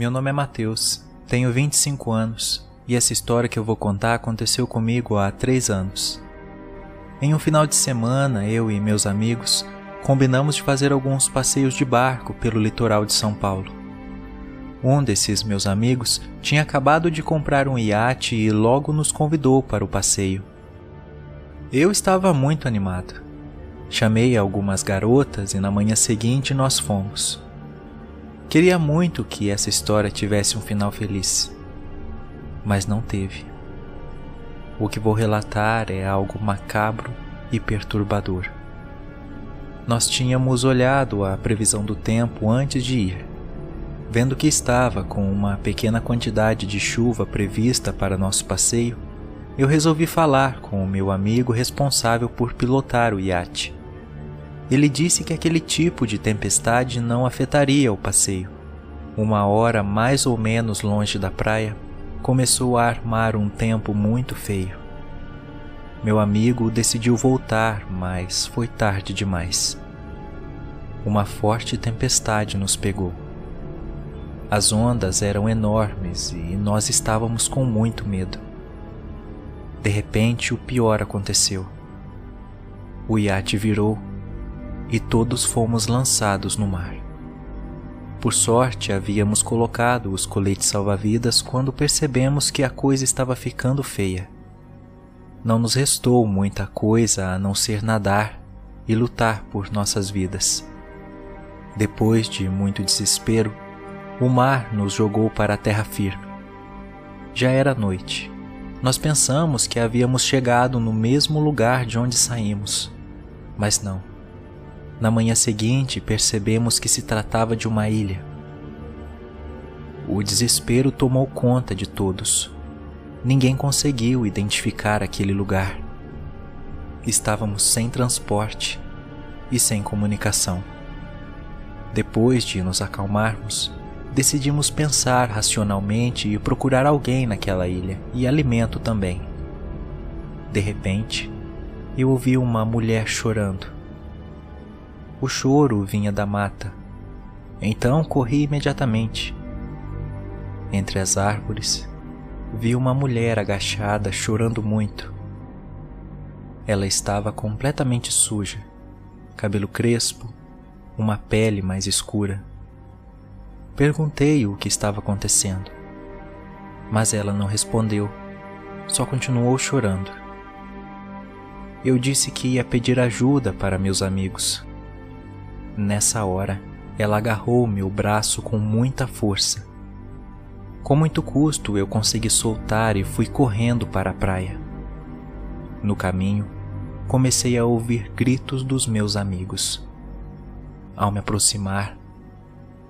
Meu nome é Matheus, tenho 25 anos e essa história que eu vou contar aconteceu comigo há 3 anos. Em um final de semana, eu e meus amigos combinamos de fazer alguns passeios de barco pelo litoral de São Paulo. Um desses meus amigos tinha acabado de comprar um iate e logo nos convidou para o passeio. Eu estava muito animado. Chamei algumas garotas e na manhã seguinte nós fomos. Queria muito que essa história tivesse um final feliz, mas não teve. O que vou relatar é algo macabro e perturbador. Nós tínhamos olhado a previsão do tempo antes de ir. Vendo que estava com uma pequena quantidade de chuva prevista para nosso passeio, eu resolvi falar com o meu amigo responsável por pilotar o iate. Ele disse que aquele tipo de tempestade não afetaria o passeio. Uma hora mais ou menos longe da praia, começou a armar um tempo muito feio. Meu amigo decidiu voltar, mas foi tarde demais. Uma forte tempestade nos pegou. As ondas eram enormes e nós estávamos com muito medo. De repente, o pior aconteceu. O iate virou e todos fomos lançados no mar. Por sorte, havíamos colocado os coletes salva-vidas quando percebemos que a coisa estava ficando feia. Não nos restou muita coisa a não ser nadar e lutar por nossas vidas. Depois de muito desespero, o mar nos jogou para a terra firme. Já era noite. Nós pensamos que havíamos chegado no mesmo lugar de onde saímos, mas não. Na manhã seguinte, percebemos que se tratava de uma ilha. O desespero tomou conta de todos. Ninguém conseguiu identificar aquele lugar. Estávamos sem transporte e sem comunicação. Depois de nos acalmarmos, decidimos pensar racionalmente e procurar alguém naquela ilha e alimento também. De repente, eu ouvi uma mulher chorando. O choro vinha da mata. Então corri imediatamente. Entre as árvores, vi uma mulher agachada chorando muito. Ela estava completamente suja, cabelo crespo, uma pele mais escura. Perguntei o que estava acontecendo, mas ela não respondeu, só continuou chorando. Eu disse que ia pedir ajuda para meus amigos, Nessa hora, ela agarrou meu braço com muita força. Com muito custo, eu consegui soltar e fui correndo para a praia. No caminho, comecei a ouvir gritos dos meus amigos. Ao me aproximar,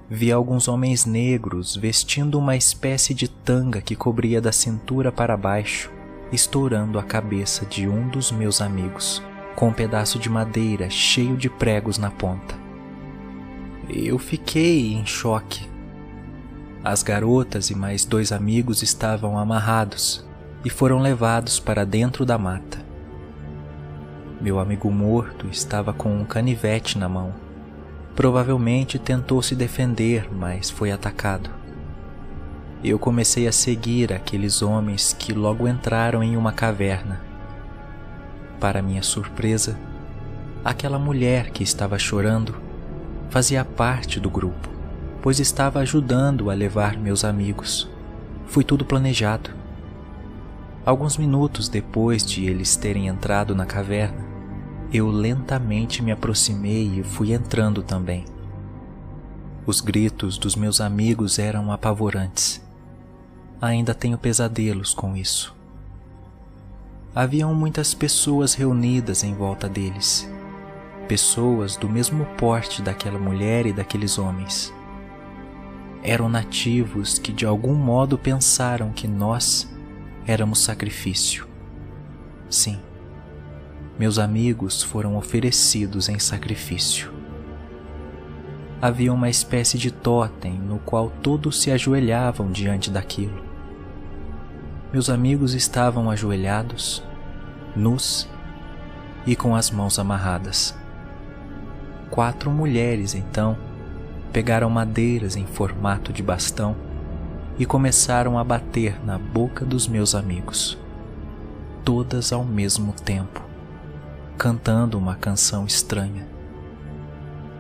vi alguns homens negros vestindo uma espécie de tanga que cobria da cintura para baixo, estourando a cabeça de um dos meus amigos, com um pedaço de madeira cheio de pregos na ponta. Eu fiquei em choque. As garotas e mais dois amigos estavam amarrados e foram levados para dentro da mata. Meu amigo morto estava com um canivete na mão. Provavelmente tentou se defender, mas foi atacado. Eu comecei a seguir aqueles homens que logo entraram em uma caverna. Para minha surpresa, aquela mulher que estava chorando fazia parte do grupo, pois estava ajudando a levar meus amigos. Foi tudo planejado. Alguns minutos depois de eles terem entrado na caverna, eu lentamente me aproximei e fui entrando também. Os gritos dos meus amigos eram apavorantes. Ainda tenho pesadelos com isso. haviam muitas pessoas reunidas em volta deles. Pessoas do mesmo porte daquela mulher e daqueles homens. Eram nativos que de algum modo pensaram que nós éramos sacrifício. Sim, meus amigos foram oferecidos em sacrifício. Havia uma espécie de totem no qual todos se ajoelhavam diante daquilo. Meus amigos estavam ajoelhados, nus e com as mãos amarradas. Quatro mulheres, então, pegaram madeiras em formato de bastão e começaram a bater na boca dos meus amigos, todas ao mesmo tempo, cantando uma canção estranha.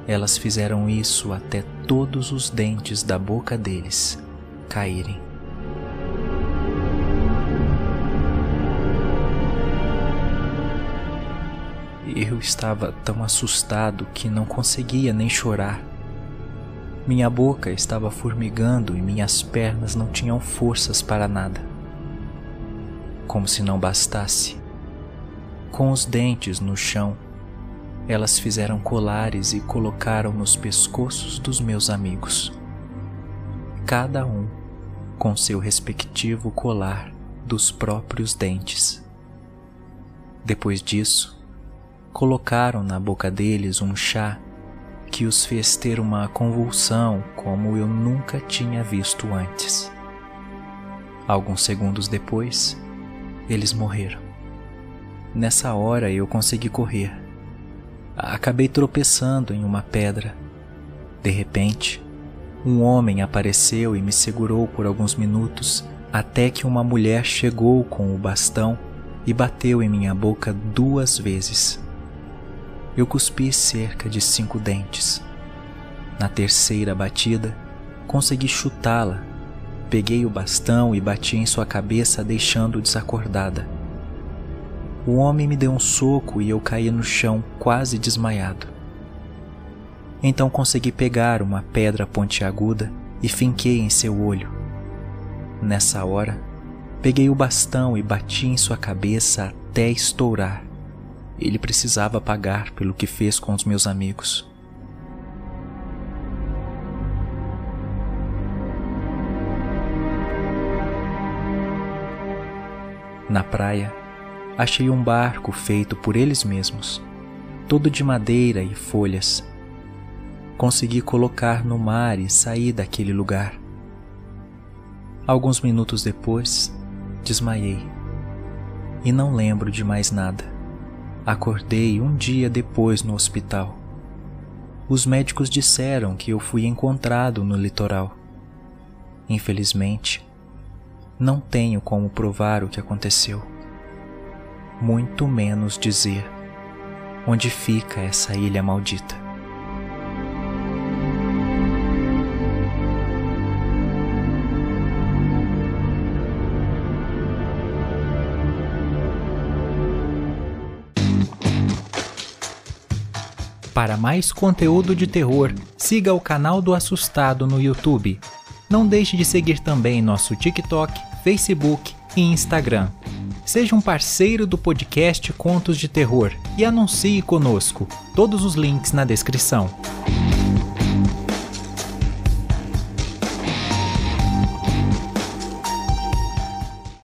Elas fizeram isso até todos os dentes da boca deles caírem. Eu estava tão assustado que não conseguia nem chorar. Minha boca estava formigando e minhas pernas não tinham forças para nada. Como se não bastasse. Com os dentes no chão, elas fizeram colares e colocaram nos pescoços dos meus amigos. Cada um com seu respectivo colar dos próprios dentes. Depois disso, colocaram na boca deles um chá que os fez ter uma convulsão como eu nunca tinha visto antes. Alguns segundos depois, eles morreram. Nessa hora eu consegui correr. Acabei tropeçando em uma pedra. De repente, um homem apareceu e me segurou por alguns minutos até que uma mulher chegou com o bastão e bateu em minha boca duas vezes eu cuspi cerca de cinco dentes. Na terceira batida, consegui chutá-la. Peguei o bastão e bati em sua cabeça, deixando-o desacordada. O homem me deu um soco e eu caí no chão, quase desmaiado. Então consegui pegar uma pedra pontiaguda e finquei em seu olho. Nessa hora, peguei o bastão e bati em sua cabeça até estourar. Ele precisava pagar pelo que fez com os meus amigos. Na praia, achei um barco feito por eles mesmos, todo de madeira e folhas. Consegui colocar no mar e sair daquele lugar. Alguns minutos depois, desmaiei e não lembro de mais nada. Acordei um dia depois no hospital. Os médicos disseram que eu fui encontrado no litoral. Infelizmente, não tenho como provar o que aconteceu, muito menos dizer onde fica essa ilha maldita. Para mais conteúdo de terror, siga o canal do Assustado no YouTube. Não deixe de seguir também nosso TikTok, Facebook e Instagram. Seja um parceiro do podcast Contos de Terror e anuncie conosco. Todos os links na descrição.